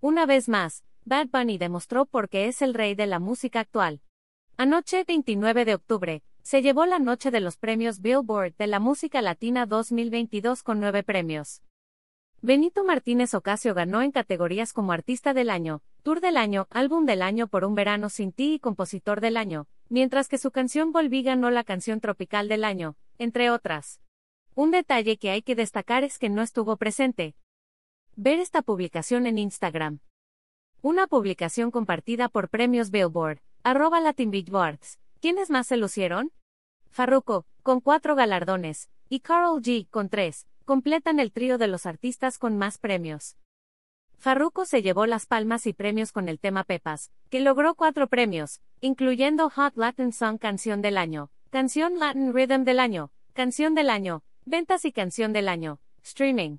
Una vez más, Bad Bunny demostró por qué es el rey de la música actual. Anoche, 29 de octubre, se llevó la noche de los premios Billboard de la música latina 2022 con nueve premios. Benito Martínez Ocasio ganó en categorías como Artista del Año, Tour del Año, Álbum del Año por un verano sin ti y Compositor del Año, mientras que su canción Volví ganó la canción Tropical del Año, entre otras. Un detalle que hay que destacar es que no estuvo presente. Ver esta publicación en Instagram. Una publicación compartida por Premios Billboard, arroba Latin. ¿Quiénes más se lucieron? Farruko, con cuatro galardones, y Carl G, con tres, completan el trío de los artistas con más premios. Farruko se llevó las palmas y premios con el tema Pepas, que logró cuatro premios, incluyendo Hot Latin Song Canción del Año, Canción Latin Rhythm del Año, Canción del Año, Ventas y Canción del Año, Streaming.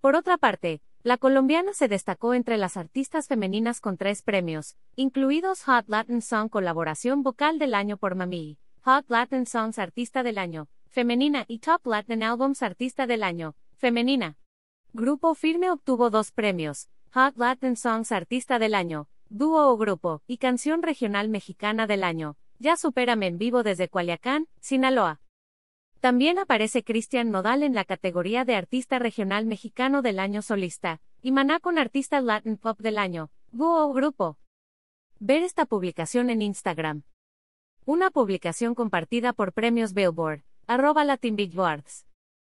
Por otra parte, la colombiana se destacó entre las artistas femeninas con tres premios, incluidos Hot Latin Song Colaboración Vocal del Año por Mami, Hot Latin Songs Artista del Año, Femenina y Top Latin Albums Artista del Año, Femenina. Grupo Firme obtuvo dos premios, Hot Latin Songs Artista del Año, Dúo o Grupo, y Canción Regional Mexicana del Año, Ya Supérame en vivo desde Cualiacán, Sinaloa. También aparece Cristian Nodal en la categoría de Artista Regional Mexicano del Año Solista, y Maná con Artista Latin Pop del Año, dúo o grupo. Ver esta publicación en Instagram. Una publicación compartida por Premios Billboard, arroba Latin.